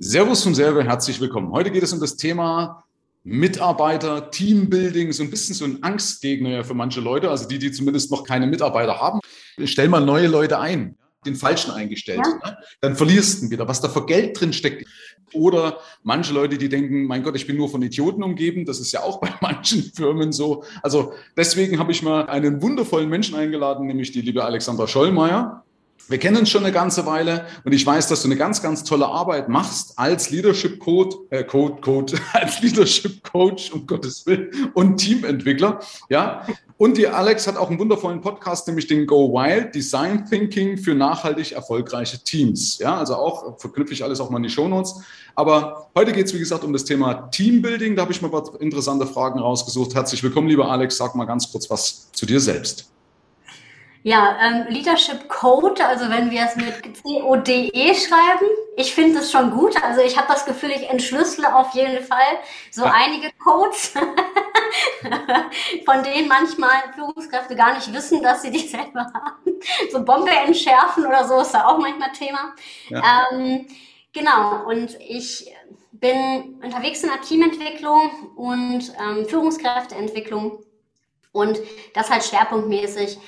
Servus vom Server, herzlich willkommen. Heute geht es um das Thema Mitarbeiter, Teambuilding, so ein bisschen so ein Angstgegner für manche Leute, also die, die zumindest noch keine Mitarbeiter haben. Stell mal neue Leute ein, den falschen eingestellt. Ja. Ne? Dann verlierst du wieder, was da für Geld drin steckt. Oder manche Leute, die denken, mein Gott, ich bin nur von Idioten umgeben. Das ist ja auch bei manchen Firmen so. Also deswegen habe ich mal einen wundervollen Menschen eingeladen, nämlich die liebe Alexandra Schollmeier. Wir kennen uns schon eine ganze Weile und ich weiß, dass du eine ganz, ganz tolle Arbeit machst als Leadership Code, äh, Code, Code, als Leadership Coach, um Gottes Willen, und Teamentwickler. Ja. Und die Alex hat auch einen wundervollen Podcast, nämlich den Go Wild Design Thinking für nachhaltig erfolgreiche Teams. Ja, also auch verknüpfe ich alles auch mal in die Shownotes. Aber heute geht es, wie gesagt, um das Thema Teambuilding. Da habe ich mal ein paar interessante Fragen rausgesucht. Herzlich willkommen, lieber Alex. Sag mal ganz kurz was zu dir selbst. Ja, ähm, Leadership Code, also wenn wir es mit C-O-D-E schreiben, ich finde es schon gut. Also ich habe das Gefühl, ich entschlüssele auf jeden Fall so ja. einige Codes, von denen manchmal Führungskräfte gar nicht wissen, dass sie die selber haben. So Bombe entschärfen oder so ist da auch manchmal Thema. Ja. Ähm, genau, und ich bin unterwegs in der Teamentwicklung und ähm, Führungskräfteentwicklung und das halt schwerpunktmäßig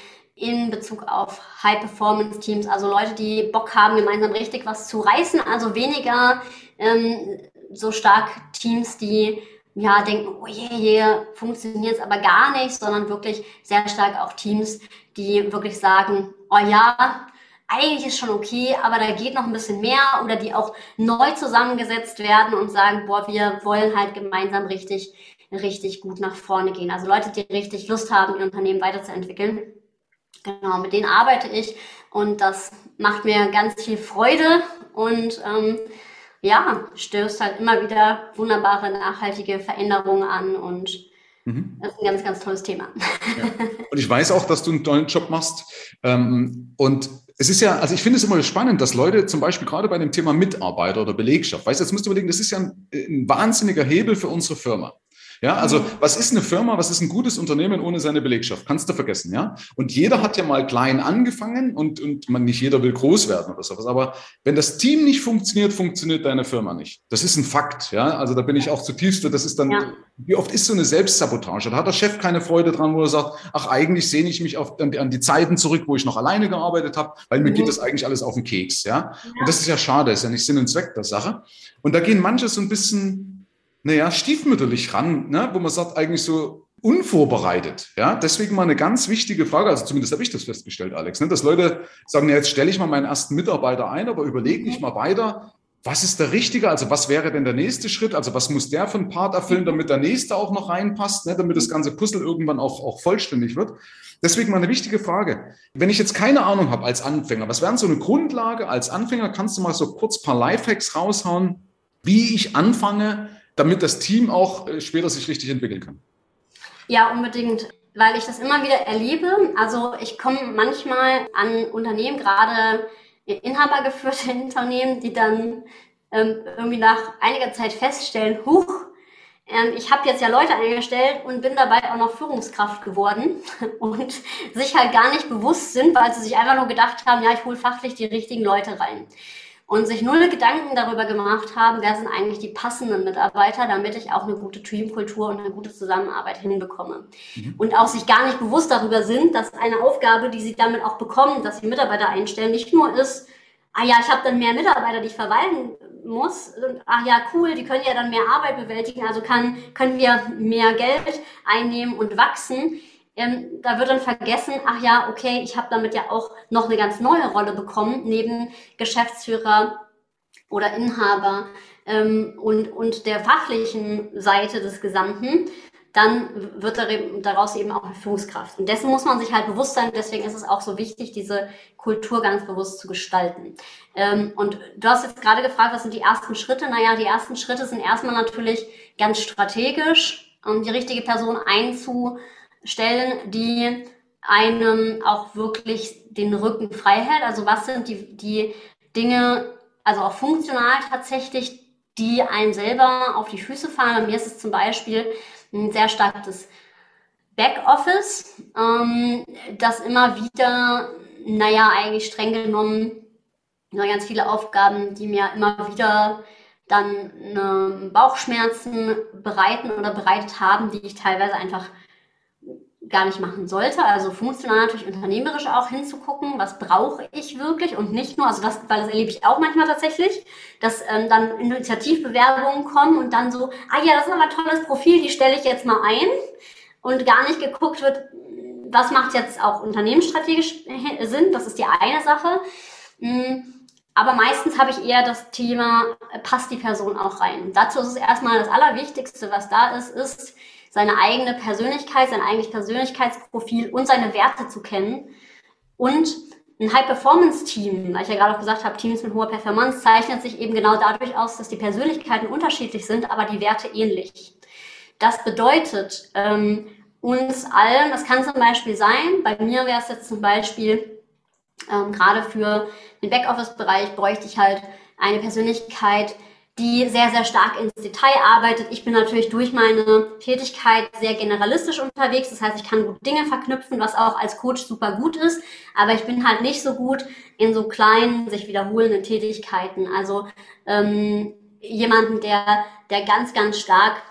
in Bezug auf High-Performance-Teams, also Leute, die Bock haben, gemeinsam richtig was zu reißen, also weniger ähm, so stark Teams, die ja denken, oh je, je, funktioniert es aber gar nicht, sondern wirklich sehr stark auch Teams, die wirklich sagen, oh ja, eigentlich ist schon okay, aber da geht noch ein bisschen mehr oder die auch neu zusammengesetzt werden und sagen, boah, wir wollen halt gemeinsam richtig, richtig gut nach vorne gehen. Also Leute, die richtig Lust haben, ihr Unternehmen weiterzuentwickeln. Genau, mit denen arbeite ich und das macht mir ganz viel Freude und ähm, ja, stößt halt immer wieder wunderbare, nachhaltige Veränderungen an und mhm. das ist ein ganz, ganz tolles Thema. Ja. Und ich weiß auch, dass du einen tollen Job machst. Ähm, und es ist ja, also ich finde es immer spannend, dass Leute zum Beispiel gerade bei dem Thema Mitarbeiter oder Belegschaft, weißt du, jetzt musst du überlegen, das ist ja ein, ein wahnsinniger Hebel für unsere Firma. Ja, also was ist eine Firma, was ist ein gutes Unternehmen ohne seine Belegschaft? Kannst du vergessen, ja? Und jeder hat ja mal klein angefangen und, und man nicht jeder will groß werden oder sowas. Aber wenn das Team nicht funktioniert, funktioniert deine Firma nicht. Das ist ein Fakt, ja? Also da bin ich auch zutiefst, das ist dann, ja. wie oft ist so eine Selbstsabotage? Da hat der Chef keine Freude dran, wo er sagt, ach, eigentlich sehne ich mich auf, an, die, an die Zeiten zurück, wo ich noch alleine gearbeitet habe, weil mir mhm. geht das eigentlich alles auf den Keks, ja? ja? Und das ist ja schade, ist ja nicht Sinn und Zweck der Sache. Und da gehen manche so ein bisschen naja, stiefmütterlich ran, ne? wo man sagt, eigentlich so unvorbereitet. Ja, deswegen mal eine ganz wichtige Frage, also zumindest habe ich das festgestellt, Alex, ne? dass Leute sagen, ja, jetzt stelle ich mal meinen ersten Mitarbeiter ein, aber überlege nicht mal weiter, was ist der Richtige? Also was wäre denn der nächste Schritt? Also was muss der für einen Part erfüllen, damit der nächste auch noch reinpasst, ne? damit das ganze Puzzle irgendwann auch, auch vollständig wird? Deswegen mal eine wichtige Frage. Wenn ich jetzt keine Ahnung habe als Anfänger, was wären so eine Grundlage als Anfänger? Kannst du mal so kurz ein paar Lifehacks raushauen, wie ich anfange, damit das Team auch äh, später sich richtig entwickeln kann. Ja, unbedingt, weil ich das immer wieder erlebe. Also ich komme manchmal an Unternehmen, gerade inhabergeführte Unternehmen, die dann ähm, irgendwie nach einiger Zeit feststellen, huch, ähm, ich habe jetzt ja Leute eingestellt und bin dabei auch noch Führungskraft geworden und sich halt gar nicht bewusst sind, weil sie sich einfach nur gedacht haben, ja, ich hole fachlich die richtigen Leute rein und sich null Gedanken darüber gemacht haben, wer sind eigentlich die passenden Mitarbeiter, damit ich auch eine gute Teamkultur und eine gute Zusammenarbeit hinbekomme. Mhm. Und auch sich gar nicht bewusst darüber sind, dass eine Aufgabe, die sie damit auch bekommen, dass sie Mitarbeiter einstellen, nicht nur ist, ah ja, ich habe dann mehr Mitarbeiter, die ich verwalten muss. Und, ach ja, cool, die können ja dann mehr Arbeit bewältigen, also kann, können wir mehr Geld einnehmen und wachsen ähm, da wird dann vergessen, ach ja, okay, ich habe damit ja auch noch eine ganz neue Rolle bekommen, neben Geschäftsführer oder Inhaber ähm, und, und der fachlichen Seite des Gesamten, dann wird daraus eben auch eine Führungskraft. Und dessen muss man sich halt bewusst sein. Deswegen ist es auch so wichtig, diese Kultur ganz bewusst zu gestalten. Ähm, und du hast jetzt gerade gefragt, was sind die ersten Schritte? Naja, die ersten Schritte sind erstmal natürlich ganz strategisch, um die richtige Person einzu stellen, die einem auch wirklich den Rücken frei hält. Also was sind die, die Dinge, also auch funktional tatsächlich, die einen selber auf die Füße fahren. Bei mir ist es zum Beispiel ein sehr starkes Backoffice, ähm, das immer wieder, naja, eigentlich streng genommen, ganz viele Aufgaben, die mir immer wieder dann eine Bauchschmerzen bereiten oder bereitet haben, die ich teilweise einfach gar nicht machen sollte. Also funktional natürlich unternehmerisch auch hinzugucken, was brauche ich wirklich und nicht nur, also das, weil das erlebe ich auch manchmal tatsächlich, dass ähm, dann Initiativbewerbungen kommen und dann so, ah ja, das ist aber ein tolles Profil, die stelle ich jetzt mal ein und gar nicht geguckt wird, was macht jetzt auch unternehmensstrategisch Sinn, das ist die eine Sache. Hm, aber meistens habe ich eher das Thema, passt die Person auch rein. Dazu ist es erstmal das Allerwichtigste, was da ist, ist, seine eigene Persönlichkeit, sein eigenes Persönlichkeitsprofil und seine Werte zu kennen. Und ein High-Performance-Team, weil ich ja gerade auch gesagt habe, Teams mit hoher Performance zeichnet sich eben genau dadurch aus, dass die Persönlichkeiten unterschiedlich sind, aber die Werte ähnlich. Das bedeutet ähm, uns allen, das kann zum Beispiel sein, bei mir wäre es jetzt zum Beispiel, ähm, gerade für den Backoffice-Bereich bräuchte ich halt eine Persönlichkeit, die sehr, sehr stark ins Detail arbeitet. Ich bin natürlich durch meine Tätigkeit sehr generalistisch unterwegs. Das heißt, ich kann gut Dinge verknüpfen, was auch als Coach super gut ist. Aber ich bin halt nicht so gut in so kleinen, sich wiederholenden Tätigkeiten. Also ähm, jemanden, der, der ganz, ganz stark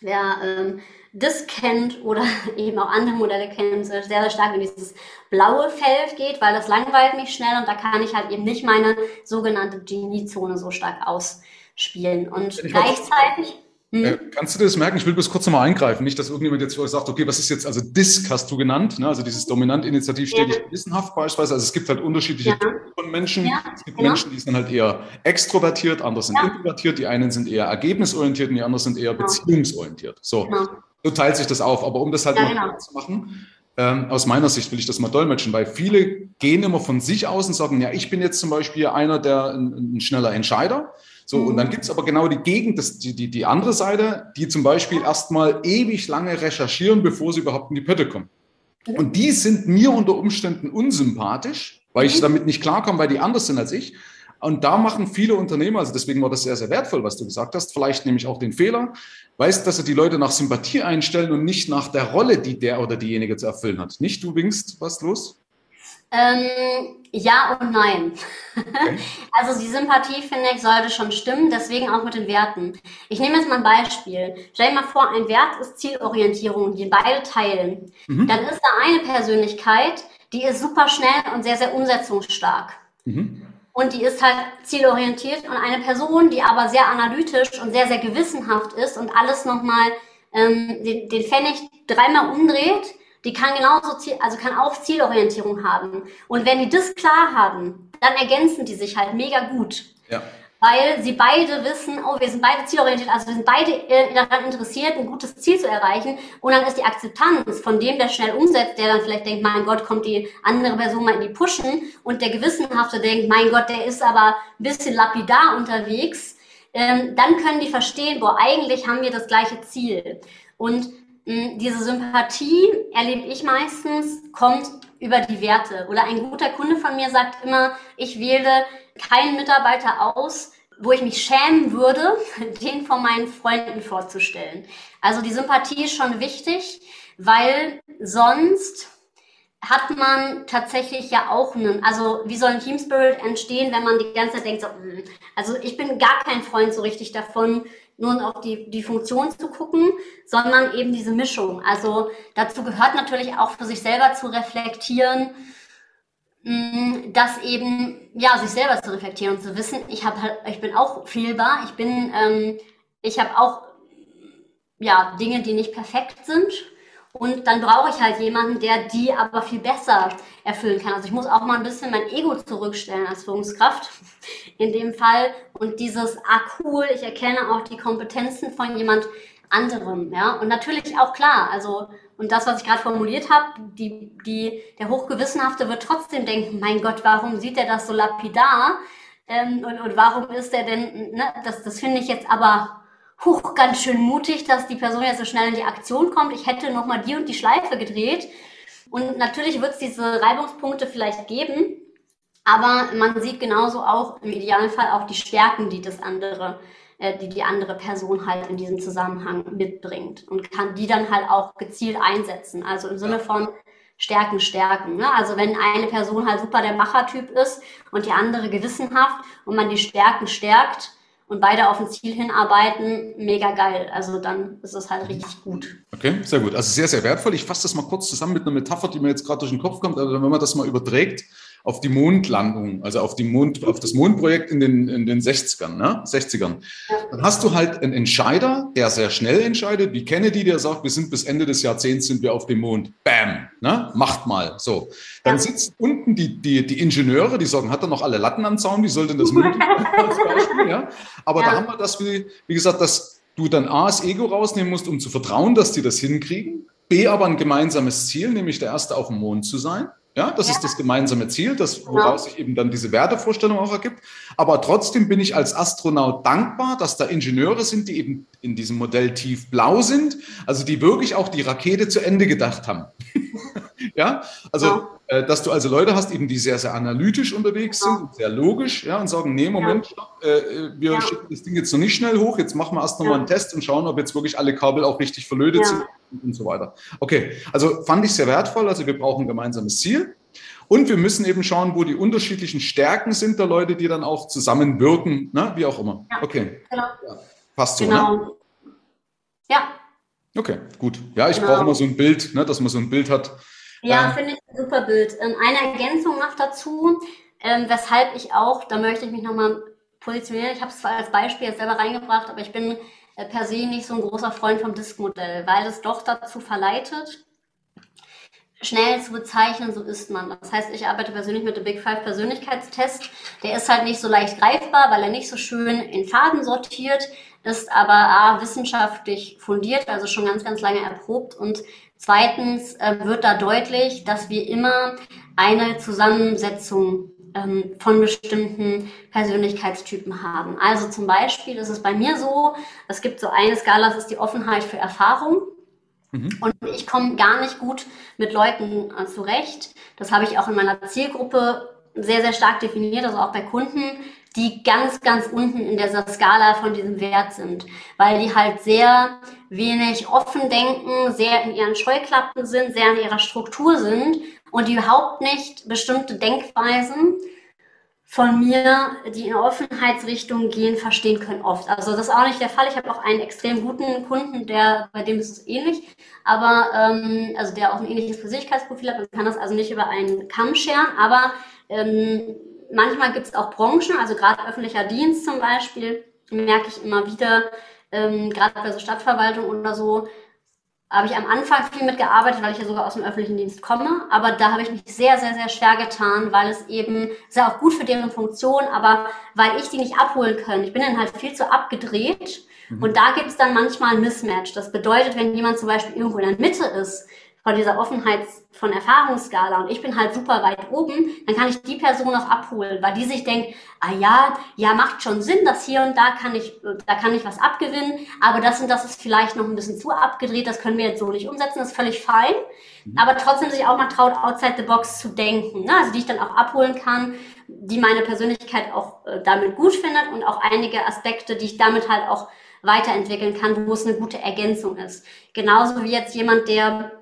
der, ähm, das kennt oder eben auch andere Modelle kennt, sehr, sehr stark in dieses blaue Feld geht, weil das langweilt mich schnell und da kann ich halt eben nicht meine sogenannte Genie-Zone so stark ausspielen. Und gleichzeitig. Hm? Äh, kannst du das merken? Ich will bloß kurz nochmal eingreifen. Nicht, dass irgendjemand jetzt sagt, okay, was ist jetzt, also DISC hast du genannt, ne? also dieses dominant initiativ stetig ja. gewissenhaft beispielsweise. Also es gibt halt unterschiedliche ja. Typen von Menschen. Ja, es gibt genau. Menschen, die sind halt eher extrovertiert, andere sind introvertiert, die einen sind eher ergebnisorientiert und die anderen sind eher genau. beziehungsorientiert. So. Genau. So teilt sich das auf. Aber um das halt ja, genau. zu machen, ähm, aus meiner Sicht will ich das mal dolmetschen, weil viele gehen immer von sich aus und sagen, ja, ich bin jetzt zum Beispiel einer, der ein, ein schneller Entscheider. So, mhm. und dann gibt es aber genau die Gegend, das, die, die, die andere Seite, die zum Beispiel erstmal ewig lange recherchieren, bevor sie überhaupt in die Pötte kommen. Und die sind mir unter Umständen unsympathisch, weil ich mhm. damit nicht klarkomme, weil die anders sind als ich. Und da machen viele Unternehmer, also deswegen war das sehr, sehr wertvoll, was du gesagt hast, vielleicht nehme ich auch den Fehler, weißt, dass sie die Leute nach Sympathie einstellen und nicht nach der Rolle, die der oder diejenige zu erfüllen hat. Nicht, du winkst, was los? Ähm, ja und nein. Okay. Also die Sympathie, finde ich, sollte schon stimmen, deswegen auch mit den Werten. Ich nehme jetzt mal ein Beispiel. Stell dir mal vor, ein Wert ist Zielorientierung, die beide teilen. Mhm. Dann ist da eine Persönlichkeit, die ist super schnell und sehr, sehr umsetzungsstark. Mhm und die ist halt zielorientiert und eine Person, die aber sehr analytisch und sehr, sehr gewissenhaft ist und alles nochmal ähm, den, den Pfennig dreimal umdreht, die kann genauso, Ziel, also kann auch Zielorientierung haben. Und wenn die das klar haben, dann ergänzen die sich halt mega gut. Ja weil sie beide wissen, oh, wir sind beide zielorientiert, also wir sind beide daran interessiert, ein gutes Ziel zu erreichen. Und dann ist die Akzeptanz von dem, der schnell umsetzt, der dann vielleicht denkt, mein Gott, kommt die andere Person mal in die Pushen. Und der Gewissenhafte denkt, mein Gott, der ist aber ein bisschen lapidar unterwegs. Ähm, dann können die verstehen, boah, eigentlich haben wir das gleiche Ziel. Und mh, diese Sympathie, erlebe ich meistens, kommt über die Werte. Oder ein guter Kunde von mir sagt immer, ich wähle keinen Mitarbeiter aus, wo ich mich schämen würde, den vor meinen Freunden vorzustellen. Also die Sympathie ist schon wichtig, weil sonst hat man tatsächlich ja auch einen, also wie soll ein Team Spirit entstehen, wenn man die ganze Zeit denkt, so, hm, also ich bin gar kein Freund so richtig davon, nur auf die, die Funktion zu gucken, sondern eben diese Mischung. Also dazu gehört natürlich auch für sich selber zu reflektieren, Mm, das eben, ja, sich selber zu reflektieren und zu wissen, ich habe halt, ich bin auch fehlbar, ich bin, ähm, ich habe auch, ja, Dinge, die nicht perfekt sind. Und dann brauche ich halt jemanden, der die aber viel besser erfüllen kann. Also ich muss auch mal ein bisschen mein Ego zurückstellen als Führungskraft in dem Fall. Und dieses, ah cool, ich erkenne auch die Kompetenzen von jemand anderem, ja. Und natürlich auch klar, also und das, was ich gerade formuliert habe, die, die, der Hochgewissenhafte wird trotzdem denken, mein Gott, warum sieht er das so lapidar? Ähm, und, und warum ist er denn, ne, das, das finde ich jetzt aber hoch ganz schön mutig, dass die Person jetzt so schnell in die Aktion kommt. Ich hätte nochmal die und die Schleife gedreht. Und natürlich wird es diese Reibungspunkte vielleicht geben, aber man sieht genauso auch im Idealfall auch die Stärken, die das andere äh, die die andere Person halt in diesem Zusammenhang mitbringt und kann die dann halt auch gezielt einsetzen. Also im Sinne von Stärken, Stärken. Ne? Also wenn eine Person halt super der Machertyp ist und die andere gewissenhaft und man die Stärken stärkt und beide auf ein Ziel hinarbeiten, mega geil. Also dann ist es halt richtig gut. Okay, sehr gut. Also sehr, sehr wertvoll. Ich fasse das mal kurz zusammen mit einer Metapher, die mir jetzt gerade durch den Kopf kommt. Also wenn man das mal überträgt, auf die Mondlandung, also auf, die Mond, auf das Mondprojekt in den, in den 60ern, ne? 60ern. Dann hast du halt einen Entscheider, der sehr schnell entscheidet, wie Kennedy, der sagt, wir sind bis Ende des Jahrzehnts sind wir auf dem Mond. Bam, ne? macht mal. So. Dann sitzen unten die, die, die Ingenieure, die sagen, hat er noch alle Latten am Zaun, wie soll denn das Mond ja? Aber ja. da haben wir das, wie, wie gesagt, dass du dann A, das Ego rausnehmen musst, um zu vertrauen, dass die das hinkriegen. B, aber ein gemeinsames Ziel, nämlich der Erste auf dem Mond zu sein. Ja, das ja. ist das gemeinsame Ziel, das, woraus sich eben dann diese Wertevorstellung auch ergibt. Aber trotzdem bin ich als Astronaut dankbar, dass da Ingenieure sind, die eben in diesem Modell tief blau sind, also die wirklich auch die Rakete zu Ende gedacht haben. ja, also ja. Äh, dass du also Leute hast, eben die sehr, sehr analytisch unterwegs sind, ja. sehr logisch, ja, und sagen, nee, Moment, stopp, äh, äh, wir ja. schicken das Ding jetzt noch nicht schnell hoch, jetzt machen wir erst nochmal einen Test und schauen, ob jetzt wirklich alle Kabel auch richtig verlötet sind und so weiter. Okay, also fand ich sehr wertvoll, also wir brauchen ein gemeinsames Ziel. Und wir müssen eben schauen, wo die unterschiedlichen Stärken sind der Leute, die dann auch zusammenwirken, ne? wie auch immer. Okay. Genau. Passt so, ne? genau. ne? Ja. Okay, gut. Ja, ich genau. brauche immer so ein Bild, ne, dass man so ein Bild hat, ja, ähm, finde ich ein super Bild. Ähm, eine Ergänzung noch dazu, ähm, weshalb ich auch, da möchte ich mich nochmal positionieren. Ich habe es zwar als Beispiel jetzt selber reingebracht, aber ich bin äh, per se nicht so ein großer Freund vom Disk-Modell, weil es doch dazu verleitet, schnell zu bezeichnen, so ist man. Das heißt, ich arbeite persönlich mit dem Big Five Persönlichkeitstest. Der ist halt nicht so leicht greifbar, weil er nicht so schön in Faden sortiert, ist aber A, wissenschaftlich fundiert, also schon ganz, ganz lange erprobt und Zweitens äh, wird da deutlich, dass wir immer eine Zusammensetzung ähm, von bestimmten Persönlichkeitstypen haben. Also zum Beispiel ist es bei mir so, es gibt so eine Skala, das ist die Offenheit für Erfahrung. Mhm. Und ich komme gar nicht gut mit Leuten äh, zurecht. Das habe ich auch in meiner Zielgruppe sehr, sehr stark definiert, also auch bei Kunden, die ganz, ganz unten in dieser Skala von diesem Wert sind, weil die halt sehr wenig offen denken, sehr in ihren Scheuklappen sind, sehr in ihrer Struktur sind und die überhaupt nicht bestimmte Denkweisen von mir, die in Offenheitsrichtung gehen, verstehen können oft. Also das ist auch nicht der Fall. Ich habe auch einen extrem guten Kunden, der bei dem ist es ähnlich, aber ähm, also der auch ein ähnliches Persönlichkeitsprofil hat. Man kann das also nicht über einen Kamm scheren, aber ähm, manchmal gibt es auch Branchen, also gerade öffentlicher Dienst zum Beispiel, merke ich immer wieder, ähm, gerade bei so Stadtverwaltung oder so, habe ich am Anfang viel mitgearbeitet, weil ich ja sogar aus dem öffentlichen Dienst komme. Aber da habe ich mich sehr, sehr, sehr schwer getan, weil es eben, ist ja auch gut für deren Funktion, aber weil ich die nicht abholen kann. Ich bin dann halt viel zu abgedreht. Mhm. Und da gibt es dann manchmal ein Mismatch. Das bedeutet, wenn jemand zum Beispiel irgendwo in der Mitte ist, von dieser Offenheit von Erfahrungsskala und ich bin halt super weit oben, dann kann ich die Person auch abholen, weil die sich denkt, ah ja, ja, macht schon Sinn, dass hier und da kann ich, da kann ich was abgewinnen, aber das und das ist vielleicht noch ein bisschen zu abgedreht, das können wir jetzt so nicht umsetzen, das ist völlig fein, mhm. aber trotzdem sich auch mal traut, outside the box zu denken, ne? also die ich dann auch abholen kann, die meine Persönlichkeit auch äh, damit gut findet und auch einige Aspekte, die ich damit halt auch weiterentwickeln kann, wo es eine gute Ergänzung ist. Genauso wie jetzt jemand, der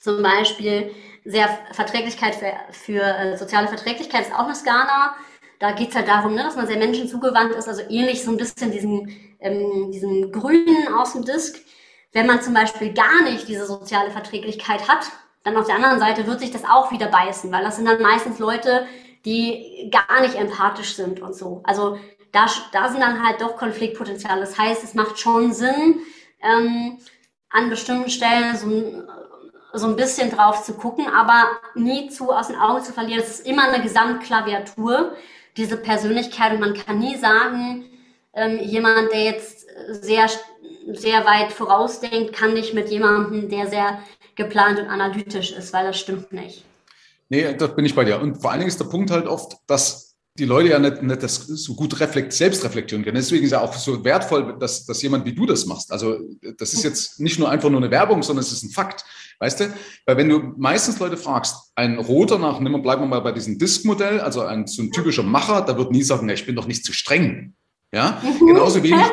zum Beispiel sehr Verträglichkeit für, für äh, soziale Verträglichkeit ist auch eine Skala. Da geht es halt darum, ne, dass man sehr menschenzugewandt ist, also ähnlich so ein bisschen diesen, ähm, diesen Grünen aus dem Disk. Wenn man zum Beispiel gar nicht diese soziale Verträglichkeit hat, dann auf der anderen Seite wird sich das auch wieder beißen, weil das sind dann meistens Leute, die gar nicht empathisch sind und so. Also da, da sind dann halt doch Konfliktpotenziale. Das heißt, es macht schon Sinn, ähm, an bestimmten Stellen so ein so ein bisschen drauf zu gucken, aber nie zu aus den Augen zu verlieren. Es ist immer eine Gesamtklaviatur, diese Persönlichkeit. Und man kann nie sagen, ähm, jemand, der jetzt sehr, sehr weit vorausdenkt, kann nicht mit jemandem, der sehr geplant und analytisch ist, weil das stimmt nicht. Nee, da bin ich bei dir. Und vor allen Dingen ist der Punkt halt oft, dass die Leute ja nicht, nicht das so gut reflekt, selbst reflektieren können. Deswegen ist ja auch so wertvoll, dass, dass jemand wie du das machst. Also das ist jetzt nicht nur einfach nur eine Werbung, sondern es ist ein Fakt. Weißt du? Weil wenn du meistens Leute fragst, ein Roter nach, nimm, bleiben wir mal bei diesem Disk-Modell, also ein, so ein typischer Macher, da wird nie sagen, ich bin doch nicht zu streng. Ja, genauso wenig.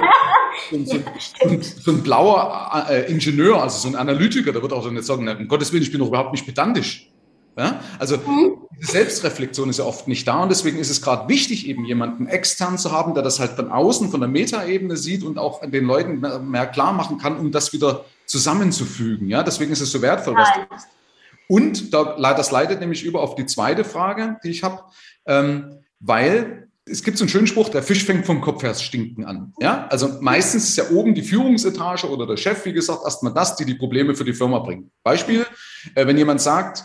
So, so, so, so, ein blauer äh, Ingenieur, also so ein Analytiker, der wird auch nicht sagen, um Gottes Willen, ich bin doch überhaupt nicht pedantisch. Ja? Also mhm. diese Selbstreflexion ist ja oft nicht da und deswegen ist es gerade wichtig, eben jemanden extern zu haben, der das halt von außen, von der Metaebene sieht und auch den Leuten mehr, mehr klar machen kann, um das wieder zusammenzufügen. Ja? Deswegen ist es so wertvoll, was du machst. Und da, das leitet nämlich über auf die zweite Frage, die ich habe, ähm, weil es gibt so einen schönen Spruch, der Fisch fängt vom Kopf her stinken an. Ja, also meistens ist ja oben die Führungsetage oder der Chef, wie gesagt, erstmal das, die die Probleme für die Firma bringen. Beispiel, äh, wenn jemand sagt,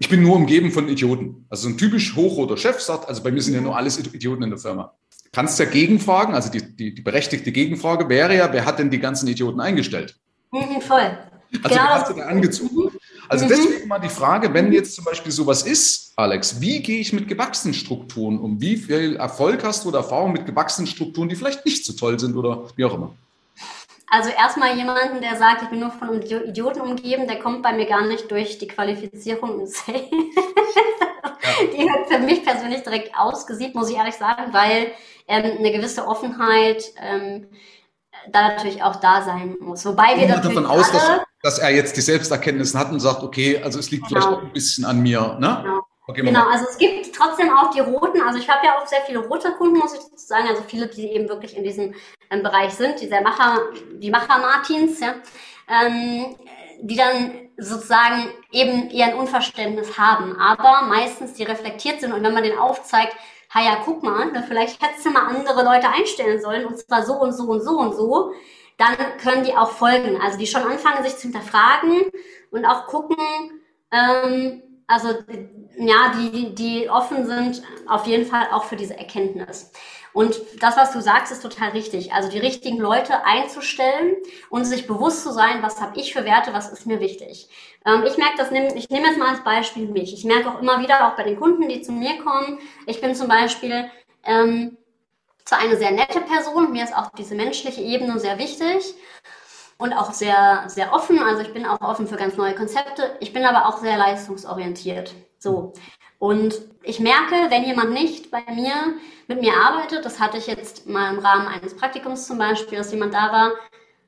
ich bin nur umgeben von Idioten. Also ein typisch hochroter Chef sagt, also bei mir sind ja nur alles Idioten in der Firma. Kannst ja gegenfragen, also die, die, die berechtigte Gegenfrage wäre ja, wer hat denn die ganzen Idioten eingestellt? Mhm, voll. Also genau. hast du da angezogen? Also mhm. deswegen mal die Frage, wenn jetzt zum Beispiel sowas ist, Alex, wie gehe ich mit gewachsenen Strukturen um? Wie viel Erfolg hast du oder Erfahrung mit gewachsenen Strukturen, die vielleicht nicht so toll sind oder wie auch immer? Also erstmal jemanden, der sagt, ich bin nur von Idioten umgeben, der kommt bei mir gar nicht durch die Qualifizierung im Sales. Die wird für mich persönlich direkt ausgesiebt, muss ich ehrlich sagen, weil ähm, eine gewisse Offenheit ähm, da natürlich auch da sein muss. Wobei wir natürlich davon aus, dass, dass, er jetzt die Selbsterkenntnis hat und sagt, okay, also es liegt genau. vielleicht ein bisschen an mir. Ne? Genau. Okay, genau, also es gibt trotzdem auch die roten, also ich habe ja auch sehr viele rote Kunden, muss ich sagen, also viele, die eben wirklich in diesem ähm, Bereich sind, dieser Macher, die Macher-Martins, ja, ähm, die dann sozusagen eben eher ein Unverständnis haben, aber meistens die reflektiert sind und wenn man den aufzeigt, ha ja, guck mal, ne, vielleicht hättest du mal andere Leute einstellen sollen und zwar so und so und so und so, dann können die auch folgen. Also die schon anfangen, sich zu hinterfragen und auch gucken, ähm, also ja, die, die offen sind auf jeden Fall auch für diese Erkenntnis. Und das, was du sagst, ist total richtig. Also die richtigen Leute einzustellen und sich bewusst zu sein, was habe ich für Werte, was ist mir wichtig. Ähm, ich merke das, ich nehme jetzt mal als Beispiel mich. Ich merke auch immer wieder, auch bei den Kunden, die zu mir kommen, ich bin zum Beispiel ähm, zwar eine sehr nette Person, mir ist auch diese menschliche Ebene sehr wichtig und auch sehr, sehr offen. Also ich bin auch offen für ganz neue Konzepte. Ich bin aber auch sehr leistungsorientiert. So. Und ich merke, wenn jemand nicht bei mir, mit mir arbeitet, das hatte ich jetzt mal im Rahmen eines Praktikums zum Beispiel, dass jemand da war,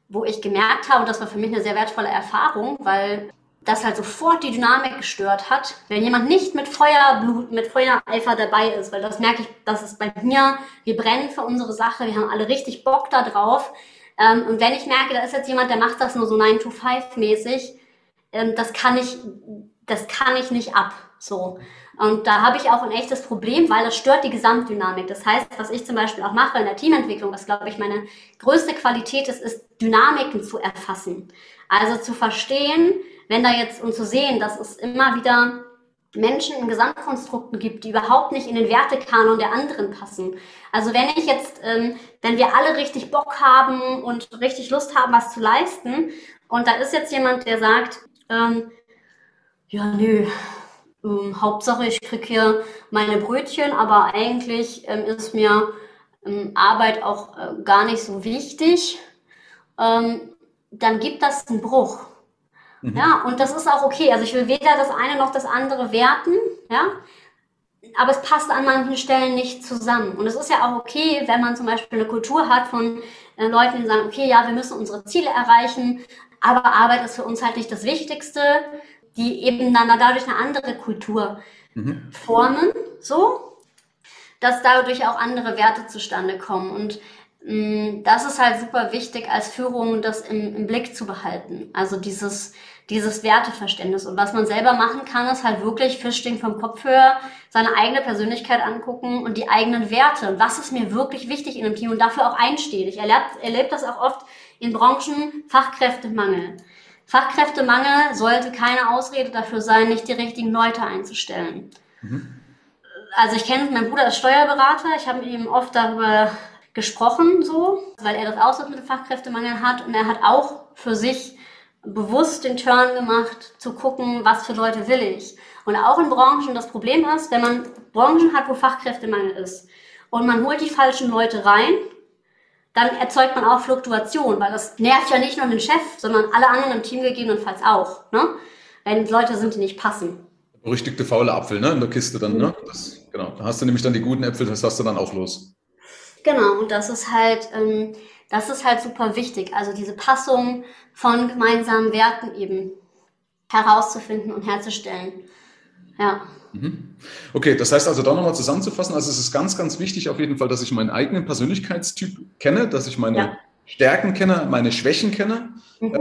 wo ich gemerkt habe, und das war für mich eine sehr wertvolle Erfahrung, weil das halt sofort die Dynamik gestört hat, wenn jemand nicht mit Feuerblut, mit Feuereifer dabei ist, weil das merke ich, das ist bei mir, wir brennen für unsere Sache, wir haben alle richtig Bock da drauf. Ähm, und wenn ich merke, da ist jetzt jemand, der macht das nur so 9 to 5 mäßig, ähm, das kann ich, das kann ich nicht ab, so. Und da habe ich auch ein echtes Problem, weil das stört die Gesamtdynamik. Das heißt, was ich zum Beispiel auch mache in der Teamentwicklung, was glaube ich meine größte Qualität ist, ist Dynamiken zu erfassen. Also zu verstehen, wenn da jetzt und zu sehen, dass es immer wieder Menschen in Gesamtkonstrukten gibt, die überhaupt nicht in den Wertekanon der anderen passen. Also wenn ich jetzt, ähm, wenn wir alle richtig Bock haben und richtig Lust haben, was zu leisten, und da ist jetzt jemand, der sagt, ähm, ja, nö, ähm, Hauptsache ich krieg hier meine Brötchen, aber eigentlich ähm, ist mir ähm, Arbeit auch äh, gar nicht so wichtig, ähm, dann gibt das einen Bruch. Mhm. Ja, und das ist auch okay. Also ich will weder das eine noch das andere werten, ja. Aber es passt an manchen Stellen nicht zusammen. Und es ist ja auch okay, wenn man zum Beispiel eine Kultur hat von äh, Leuten, die sagen, okay, ja, wir müssen unsere Ziele erreichen, aber Arbeit ist für uns halt nicht das Wichtigste, die eben dann dadurch eine andere Kultur mhm. formen, so, dass dadurch auch andere Werte zustande kommen. Und Mm, das ist halt super wichtig als Führung, das im, im, Blick zu behalten. Also dieses, dieses Werteverständnis. Und was man selber machen kann, ist halt wirklich Fischding vom Kopf höher, seine eigene Persönlichkeit angucken und die eigenen Werte. Und was ist mir wirklich wichtig in einem Team und dafür auch einstehen. Ich erlebe, erlebe das auch oft in Branchen Fachkräftemangel. Fachkräftemangel sollte keine Ausrede dafür sein, nicht die richtigen Leute einzustellen. Mhm. Also ich kenne, mein Bruder ist Steuerberater, ich habe mit ihm oft darüber gesprochen, so, weil er das auch so mit dem Fachkräftemangel hat und er hat auch für sich bewusst den Turn gemacht, zu gucken, was für Leute will ich. Und auch in Branchen das Problem ist, wenn man Branchen hat, wo Fachkräftemangel ist und man holt die falschen Leute rein, dann erzeugt man auch Fluktuation, weil das nervt ja nicht nur den Chef, sondern alle anderen im Team gegebenenfalls auch, ne? wenn Leute sind, die nicht passen. Berüchtigte faule Apfel ne? in der Kiste dann, ne? Das, genau. Da hast du nämlich dann die guten Äpfel, das hast du dann auch los. Genau, und das ist halt, ähm, das ist halt super wichtig. Also diese Passung von gemeinsamen Werten eben herauszufinden und herzustellen. Ja. Mhm. Okay, das heißt also da nochmal zusammenzufassen, also es ist ganz, ganz wichtig auf jeden Fall, dass ich meinen eigenen Persönlichkeitstyp kenne, dass ich meine ja. Stärken kenne, meine Schwächen kenne, mhm. äh,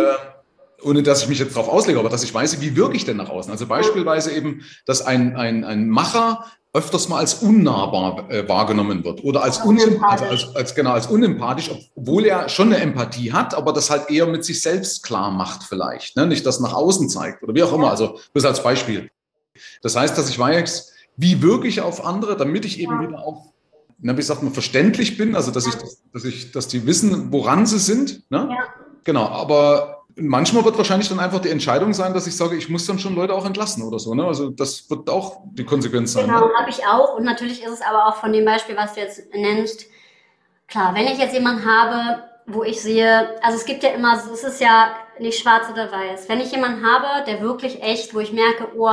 ohne dass ich mich jetzt darauf auslege, aber dass ich weiß, wie wirke ich denn nach außen. Also beispielsweise eben, dass ein, ein, ein Macher öfters mal als unnahbar äh, wahrgenommen wird oder als, unsympathisch. Also als, als, genau, als unempathisch, obwohl er schon eine Empathie hat, aber das halt eher mit sich selbst klar macht vielleicht, ne? nicht das nach außen zeigt oder wie auch immer. Also das als Beispiel. Das heißt, dass ich weiß, wie wirke ich auf andere, damit ich eben ja. wieder auch, na, wie sagt man, verständlich bin, also dass ich, dass ich, dass die wissen, woran sie sind. Ne? Ja. Genau, aber manchmal wird wahrscheinlich dann einfach die Entscheidung sein, dass ich sage, ich muss dann schon Leute auch entlassen oder so. Ne? Also das wird auch die Konsequenz sein. Genau, ne? habe ich auch. Und natürlich ist es aber auch von dem Beispiel, was du jetzt nennst, klar, wenn ich jetzt jemanden habe, wo ich sehe, also es gibt ja immer, es ist ja nicht schwarz oder weiß. Wenn ich jemanden habe, der wirklich echt, wo ich merke, oh,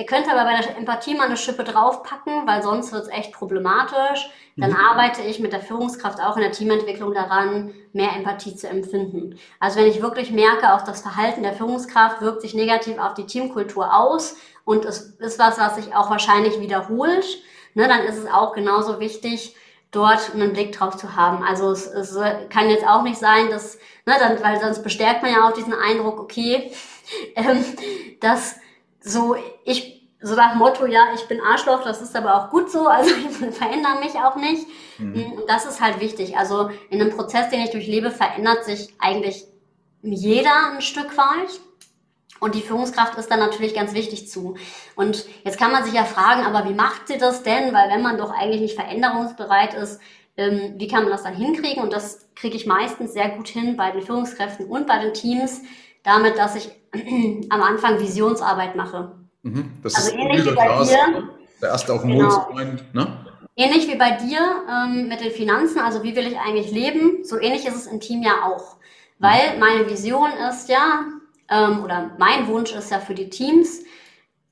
der könnte aber bei der Empathie mal eine Schippe draufpacken, weil sonst wird es echt problematisch, dann mhm. arbeite ich mit der Führungskraft auch in der Teamentwicklung daran, mehr Empathie zu empfinden. Also wenn ich wirklich merke, auch das Verhalten der Führungskraft wirkt sich negativ auf die Teamkultur aus und es ist was, was sich auch wahrscheinlich wiederholt, ne, dann ist es auch genauso wichtig, dort einen Blick drauf zu haben. Also es, es kann jetzt auch nicht sein, dass, ne, dann, weil sonst bestärkt man ja auch diesen Eindruck, okay, ähm, dass so ich so nach Motto, ja, ich bin Arschloch, das ist aber auch gut so, also ich verändere mich auch nicht. Mhm. Und das ist halt wichtig. Also in einem Prozess, den ich durchlebe, verändert sich eigentlich jeder ein Stück weit. Und die Führungskraft ist dann natürlich ganz wichtig zu. Und jetzt kann man sich ja fragen, aber wie macht sie das denn? Weil wenn man doch eigentlich nicht veränderungsbereit ist, ähm, wie kann man das dann hinkriegen? Und das kriege ich meistens sehr gut hin bei den Führungskräften und bei den Teams, damit, dass ich am Anfang Visionsarbeit mache. Mhm, das also ist ähnlich wie bei Glas, dir. Der erste auf dem genau. Mond, ne? Ähnlich wie bei dir ähm, mit den Finanzen, also wie will ich eigentlich leben, so ähnlich ist es im Team ja auch. Weil mhm. meine Vision ist ja, ähm, oder mein Wunsch ist ja für die Teams,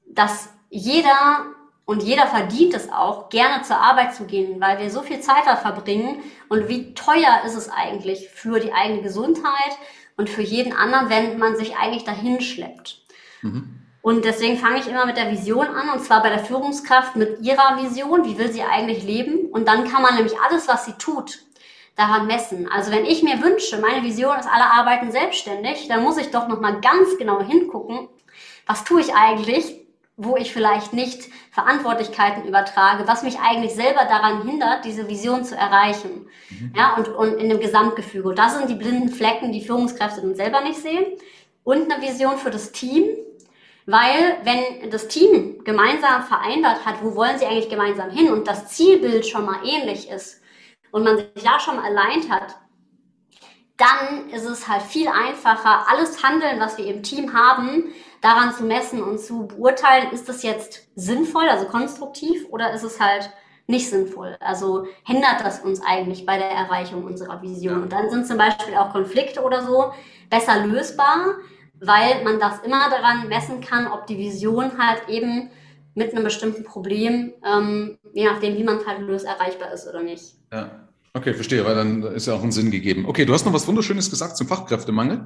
dass jeder und jeder verdient es auch, gerne zur Arbeit zu gehen, weil wir so viel Zeit da verbringen. Und wie teuer ist es eigentlich für die eigene Gesundheit und für jeden anderen, wenn man sich eigentlich dahin schleppt. Mhm. Und deswegen fange ich immer mit der Vision an, und zwar bei der Führungskraft mit ihrer Vision, wie will sie eigentlich leben. Und dann kann man nämlich alles, was sie tut, daran messen. Also wenn ich mir wünsche, meine Vision ist, alle arbeiten selbstständig, dann muss ich doch nochmal ganz genau hingucken, was tue ich eigentlich, wo ich vielleicht nicht Verantwortlichkeiten übertrage, was mich eigentlich selber daran hindert, diese Vision zu erreichen. Mhm. Ja, und, und in dem Gesamtgefüge. Und das sind die blinden Flecken, die Führungskräfte dann selber nicht sehen. Und eine Vision für das Team. Weil wenn das Team gemeinsam vereinbart hat, wo wollen sie eigentlich gemeinsam hin und das Zielbild schon mal ähnlich ist, und man sich da schon mal allein hat, dann ist es halt viel einfacher, alles Handeln, was wir im Team haben, daran zu messen und zu beurteilen, ist das jetzt sinnvoll, also konstruktiv, oder ist es halt nicht sinnvoll? Also hindert das uns eigentlich bei der Erreichung unserer Vision? Und dann sind zum Beispiel auch Konflikte oder so besser lösbar, weil man das immer daran messen kann, ob die Vision halt eben mit einem bestimmten Problem, ähm, je nachdem, wie man es halt löst, erreichbar ist oder nicht. Ja. Okay, verstehe, weil dann ist ja auch ein Sinn gegeben. Okay, du hast noch was Wunderschönes gesagt zum Fachkräftemangel,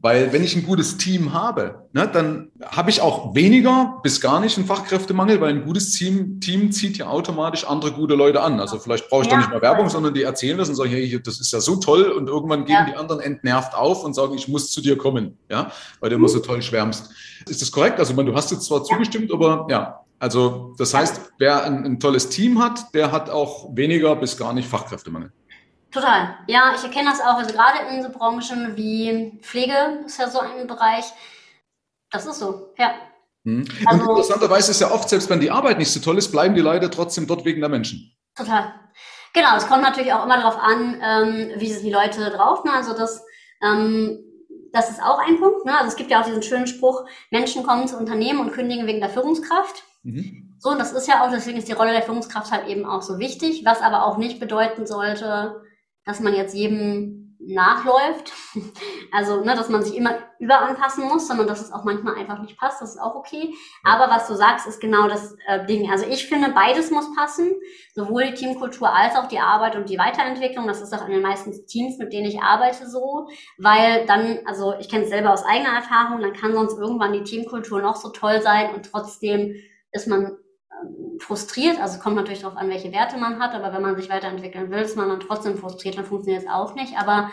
weil wenn ich ein gutes Team habe, ne, dann habe ich auch weniger bis gar nicht einen Fachkräftemangel, weil ein gutes Team, Team zieht ja automatisch andere gute Leute an. Also vielleicht brauche ich ja. da nicht mehr Werbung, sondern die erzählen das und sagen, hey, das ist ja so toll und irgendwann gehen ja. die anderen entnervt auf und sagen, ich muss zu dir kommen, ja, weil du immer so toll schwärmst. Ist das korrekt? Also, man, du hast jetzt zwar zugestimmt, aber ja, also das heißt, wer ein, ein, tolles Team hat, der hat auch weniger bis gar nicht Fachkräftemangel. Total. Ja, ich erkenne das auch. Also gerade in so Branchen wie Pflege ist ja so ein Bereich. Das ist so, ja. Hm. Also, Und interessanterweise ist ja oft, selbst wenn die Arbeit nicht so toll ist, bleiben die Leute trotzdem dort wegen der Menschen. Total. Genau, es kommt natürlich auch immer darauf an, ähm, wie sind die Leute drauf. Ne? Also das ähm, das ist auch ein Punkt. Ne? Also es gibt ja auch diesen schönen Spruch, Menschen kommen zu Unternehmen und kündigen wegen der Führungskraft. Mhm. So, und das ist ja auch, deswegen ist die Rolle der Führungskraft halt eben auch so wichtig, was aber auch nicht bedeuten sollte, dass man jetzt jedem nachläuft. Also, ne, dass man sich immer überanpassen muss, sondern dass es auch manchmal einfach nicht passt. Das ist auch okay. Aber was du sagst, ist genau das äh, Ding. Also ich finde, beides muss passen. Sowohl die Teamkultur als auch die Arbeit und die Weiterentwicklung. Das ist auch in den meisten Teams, mit denen ich arbeite, so. Weil dann, also ich kenne es selber aus eigener Erfahrung, dann kann sonst irgendwann die Teamkultur noch so toll sein und trotzdem ist man ähm, frustriert. Also kommt natürlich darauf an, welche Werte man hat, aber wenn man sich weiterentwickeln will, ist man dann trotzdem frustriert, dann funktioniert es auch nicht. Aber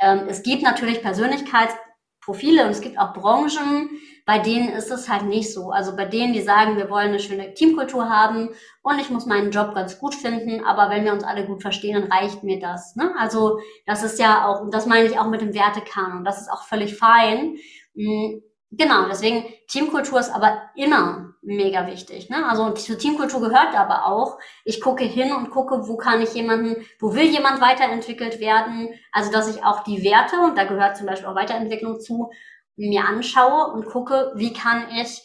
ähm, es gibt natürlich Persönlichkeitsprofile und es gibt auch Branchen, bei denen ist es halt nicht so. Also bei denen, die sagen, wir wollen eine schöne Teamkultur haben und ich muss meinen Job ganz gut finden, aber wenn wir uns alle gut verstehen, dann reicht mir das. Ne? Also das ist ja auch, das meine ich auch mit dem Wertekanon, das ist auch völlig fein. Hm, genau, deswegen Teamkultur ist aber immer mega wichtig. Ne? Also zur Teamkultur gehört aber auch, ich gucke hin und gucke, wo kann ich jemanden, wo will jemand weiterentwickelt werden. Also dass ich auch die Werte, und da gehört zum Beispiel auch Weiterentwicklung zu, mir anschaue und gucke, wie kann ich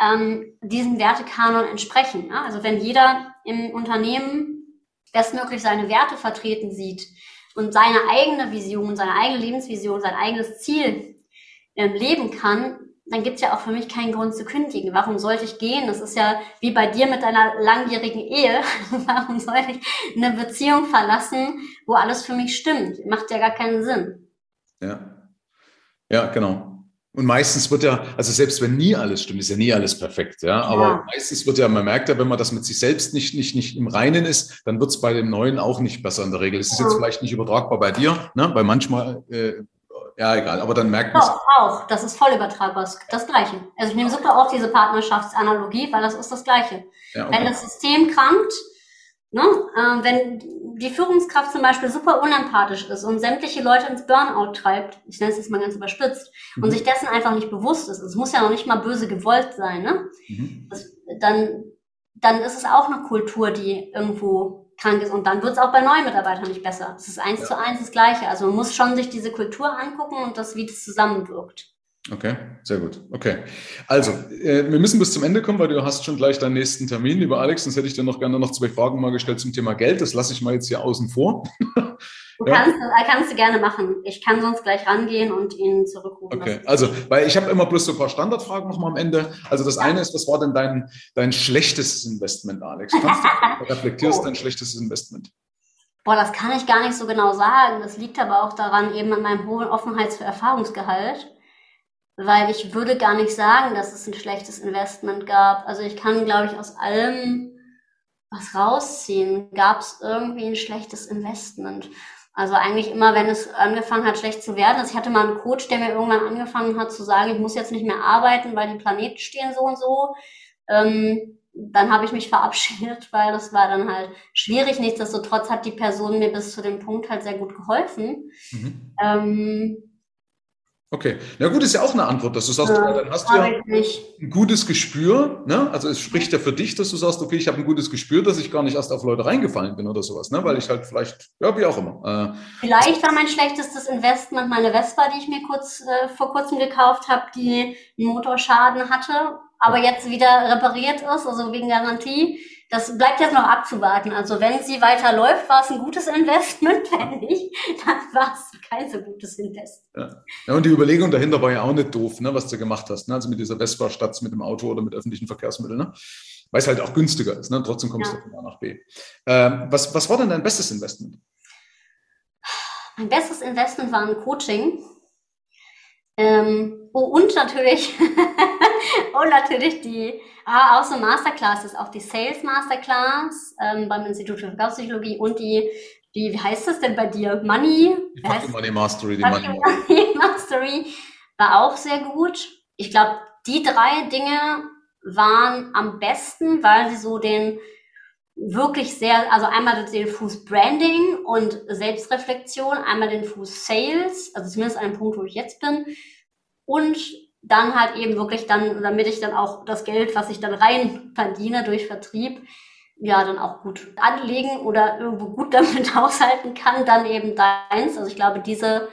ähm, diesem Wertekanon entsprechen. Ja? Also wenn jeder im Unternehmen bestmöglich seine Werte vertreten sieht und seine eigene Vision, seine eigene Lebensvision, sein eigenes Ziel ähm, leben kann, dann gibt es ja auch für mich keinen Grund zu kündigen. Warum sollte ich gehen? Das ist ja wie bei dir mit deiner langjährigen Ehe. Warum sollte ich eine Beziehung verlassen, wo alles für mich stimmt? Macht ja gar keinen Sinn. Ja. Ja, genau. Und meistens wird ja, also selbst wenn nie alles stimmt, ist ja nie alles perfekt, ja. Aber ja. meistens wird ja, man merkt ja, wenn man das mit sich selbst nicht, nicht, nicht im Reinen ist, dann wird es bei dem Neuen auch nicht besser in der Regel. Es ist jetzt vielleicht nicht übertragbar bei dir, ne? Weil manchmal, äh, ja, egal, aber dann merkt man es. Auch, das ist voll übertragbar, das Gleiche. Also ich nehme super auch diese Partnerschaftsanalogie, weil das ist das Gleiche. Ja, okay. Wenn das System krankt, ne, äh, wenn die Führungskraft zum Beispiel super unempathisch ist und sämtliche Leute ins Burnout treibt, ich nenne es jetzt mal ganz überspitzt, mhm. und sich dessen einfach nicht bewusst ist, es muss ja noch nicht mal böse gewollt sein, ne? Mhm. Das, dann, dann ist es auch eine Kultur, die irgendwo krank ist und dann wird es auch bei neuen Mitarbeitern nicht besser. Es ist eins ja. zu eins das Gleiche. Also man muss schon sich diese Kultur angucken und das, wie das zusammenwirkt. Okay, sehr gut. Okay. Also, äh, wir müssen bis zum Ende kommen, weil du hast schon gleich deinen nächsten Termin, lieber Alex. Sonst hätte ich dir noch gerne noch zwei Fragen mal gestellt zum Thema Geld. Das lasse ich mal jetzt hier außen vor. Du ja. kannst, äh, kannst du gerne machen. Ich kann sonst gleich rangehen und ihn zurückrufen. Okay, also, weil ich habe immer bloß so ein paar Standardfragen nochmal am Ende. Also das eine ist, was war denn dein, dein schlechtestes Investment, Alex? Kannst du reflektierst oh. dein schlechtestes Investment? Boah, das kann ich gar nicht so genau sagen. Das liegt aber auch daran, eben an meinem hohen Offenheits- für Erfahrungsgehalt weil ich würde gar nicht sagen, dass es ein schlechtes Investment gab. Also ich kann, glaube ich, aus allem was rausziehen. Gab es irgendwie ein schlechtes Investment? Also eigentlich immer, wenn es angefangen hat, schlecht zu werden. Also ich hatte mal einen Coach, der mir irgendwann angefangen hat zu sagen, ich muss jetzt nicht mehr arbeiten, weil die Planeten stehen so und so. Ähm, dann habe ich mich verabschiedet, weil das war dann halt schwierig. Nichtsdestotrotz hat die Person mir bis zu dem Punkt halt sehr gut geholfen. Mhm. Ähm, Okay, na gut, ist ja auch eine Antwort, dass du sagst, ja, dann hast du ja ein gutes Gespür, ne? Also es spricht ja für dich, dass du sagst, okay, ich habe ein gutes Gespür, dass ich gar nicht erst auf Leute reingefallen bin oder sowas, ne? Weil ich halt vielleicht, ja, wie auch immer. Äh, vielleicht war mein schlechtestes Investment meine Vespa, die ich mir kurz äh, vor kurzem gekauft habe, die einen Motorschaden hatte, aber jetzt wieder repariert ist, also wegen Garantie. Das bleibt jetzt noch abzuwarten. Also wenn sie weiter läuft, war es ein gutes Investment. Wenn nicht, dann war es kein so gutes Investment. Ja. ja. und die Überlegung dahinter war ja auch nicht doof, ne, was du gemacht hast. Ne? Also mit dieser Vespa statt mit dem Auto oder mit öffentlichen Verkehrsmitteln. Ne? Weil es halt auch günstiger ist. Ne? Trotzdem kommst ja. du von A nach B. Ähm, was, was war denn dein bestes Investment? Mein bestes Investment war ein Coaching. Ähm, oh, und natürlich, natürlich die ah, außer Masterclasses, auch die Sales Masterclass ähm, beim Institut für Verkaufspsychologie und die, die, wie heißt das denn bei dir? Money? Die Money, Money Mastery, die Money, Money Mastery war auch sehr gut. Ich glaube, die drei Dinge waren am besten, weil sie so den wirklich sehr, also einmal den Fuß Branding und Selbstreflexion, einmal den Fuß Sales, also zumindest an dem Punkt, wo ich jetzt bin, und dann halt eben wirklich dann, damit ich dann auch das Geld, was ich dann rein verdiene durch Vertrieb, ja, dann auch gut anlegen oder irgendwo gut damit haushalten kann, dann eben deins. Also ich glaube, diese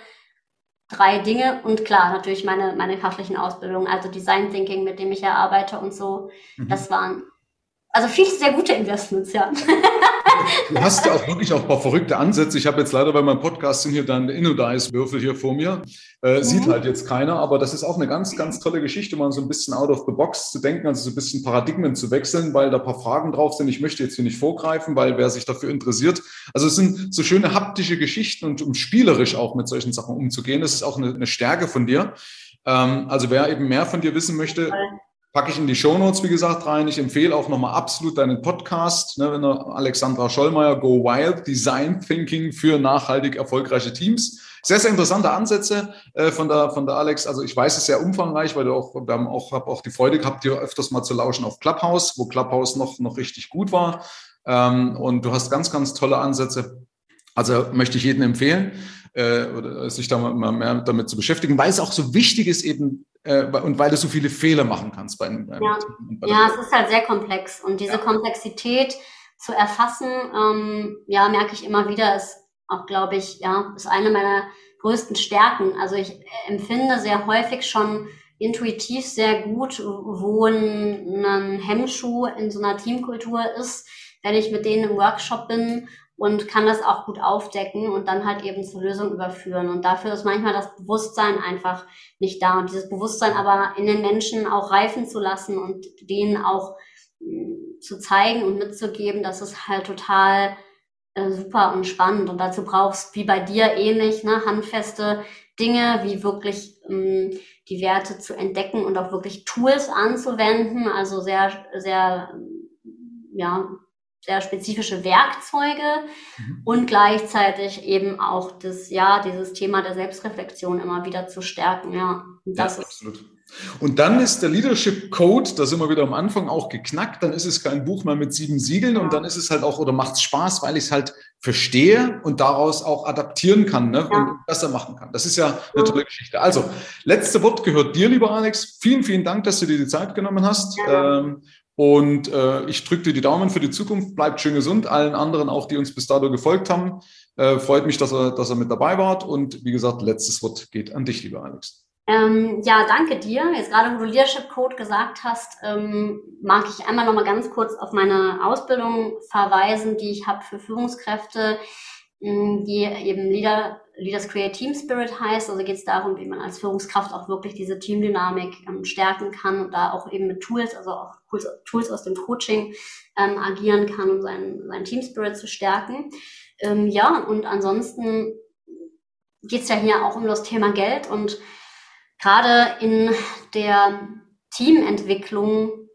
drei Dinge und klar, natürlich meine, meine fachlichen Ausbildungen, also Design Thinking, mit dem ich ja arbeite und so, mhm. das waren also viele sehr gute Investments, ja. Du hast ja auch wirklich auch ein paar verrückte Ansätze. Ich habe jetzt leider bei meinem Podcast hier dann Innodice-Würfel hier vor mir. Äh, mhm. Sieht halt jetzt keiner, aber das ist auch eine ganz, ganz tolle Geschichte, mal so ein bisschen out of the box zu denken, also so ein bisschen Paradigmen zu wechseln, weil da ein paar Fragen drauf sind. Ich möchte jetzt hier nicht vorgreifen, weil wer sich dafür interessiert. Also es sind so schöne haptische Geschichten und um spielerisch auch mit solchen Sachen umzugehen. Das ist auch eine, eine Stärke von dir. Ähm, also wer eben mehr von dir wissen möchte, Packe ich in die Shownotes, wie gesagt, rein. Ich empfehle auch nochmal absolut deinen Podcast, ne, wenn du Alexandra Schollmeier, Go Wild, Design Thinking für nachhaltig erfolgreiche Teams. Sehr, sehr interessante Ansätze äh, von, der, von der Alex. Also ich weiß es sehr umfangreich, weil du auch, wir haben auch, habe auch die Freude gehabt, dir öfters mal zu lauschen auf Clubhouse, wo Clubhouse noch, noch richtig gut war. Ähm, und du hast ganz, ganz tolle Ansätze. Also möchte ich jedem empfehlen, äh, sich da mal mehr damit zu beschäftigen, weil es auch so wichtig ist, eben äh, und weil du so viele Fehler machen kannst beim, beim ja. Bei ja, es ist halt sehr komplex und diese ja. Komplexität zu erfassen, ähm, ja, merke ich immer wieder, ist auch, glaube ich, ja, ist eine meiner größten Stärken. Also ich empfinde sehr häufig schon intuitiv sehr gut, wo ein, ein Hemmschuh in so einer Teamkultur ist, wenn ich mit denen im Workshop bin und kann das auch gut aufdecken und dann halt eben zur Lösung überführen. Und dafür ist manchmal das Bewusstsein einfach nicht da. Und dieses Bewusstsein aber in den Menschen auch reifen zu lassen und denen auch mm, zu zeigen und mitzugeben, das ist halt total äh, super und spannend. Und dazu brauchst, wie bei dir ähnlich, ne, handfeste Dinge, wie wirklich ähm, die Werte zu entdecken und auch wirklich Tools anzuwenden. Also sehr, sehr, ja, sehr spezifische Werkzeuge mhm. und gleichzeitig eben auch das, ja, dieses Thema der Selbstreflexion immer wieder zu stärken. Ja, das ja, absolut. Und dann ist der Leadership Code, da sind wir wieder am Anfang auch geknackt, dann ist es kein Buch mehr mit sieben Siegeln und dann ist es halt auch, oder macht es Spaß, weil ich es halt verstehe und daraus auch adaptieren kann ne, und besser machen kann. Das ist ja eine tolle Geschichte. Also, letzte Wort gehört dir, lieber Alex. Vielen, vielen Dank, dass du dir die Zeit genommen hast. Ähm, und äh, ich drücke dir die Daumen für die Zukunft. Bleibt schön gesund. Allen anderen auch, die uns bis dato gefolgt haben. Äh, freut mich, dass er, dass er mit dabei wart. Und wie gesagt, letztes Wort geht an dich, lieber Alex. Ähm, ja, danke dir. Jetzt gerade, wo du Leadership Code gesagt hast, ähm, mag ich einmal noch mal ganz kurz auf meine Ausbildung verweisen, die ich habe für Führungskräfte, die eben Leader Leaders Create Team Spirit heißt. Also geht es darum, wie man als Führungskraft auch wirklich diese Teamdynamik ähm, stärken kann und da auch eben mit Tools, also auch Tools, aus dem Coaching ähm, agieren kann, um seinen, seinen Team Spirit zu stärken. Ähm, ja, und ansonsten geht es ja hier auch um das Thema Geld und gerade in der Teamentwicklung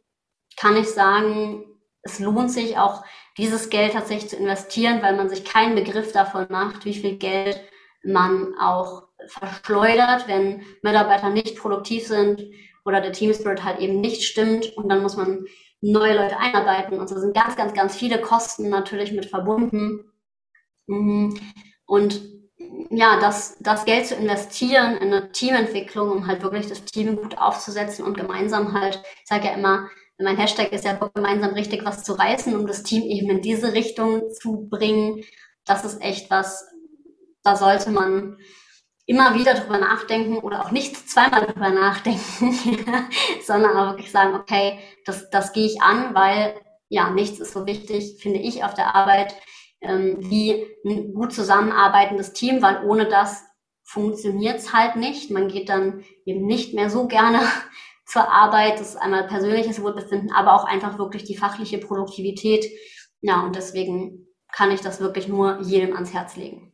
kann ich sagen, es lohnt sich auch dieses Geld tatsächlich zu investieren, weil man sich keinen Begriff davon macht, wie viel Geld man auch verschleudert, wenn Mitarbeiter nicht produktiv sind oder der Team Spirit halt eben nicht stimmt und dann muss man neue Leute einarbeiten und so sind ganz, ganz, ganz viele Kosten natürlich mit verbunden. Mhm. Und ja, das, das Geld zu investieren in eine Teamentwicklung, um halt wirklich das Team gut aufzusetzen und gemeinsam halt, ich sage ja immer, mein Hashtag ist ja gemeinsam richtig was zu reißen, um das Team eben in diese Richtung zu bringen. Das ist echt was, da sollte man immer wieder drüber nachdenken oder auch nicht zweimal drüber nachdenken, sondern auch wirklich sagen, okay, das, das gehe ich an, weil ja, nichts ist so wichtig, finde ich, auf der Arbeit, ähm, wie ein gut zusammenarbeitendes Team, weil ohne das funktioniert es halt nicht. Man geht dann eben nicht mehr so gerne zur Arbeit. Das ist einmal persönliches Wohlbefinden, aber auch einfach wirklich die fachliche Produktivität. Ja, und deswegen kann ich das wirklich nur jedem ans Herz legen.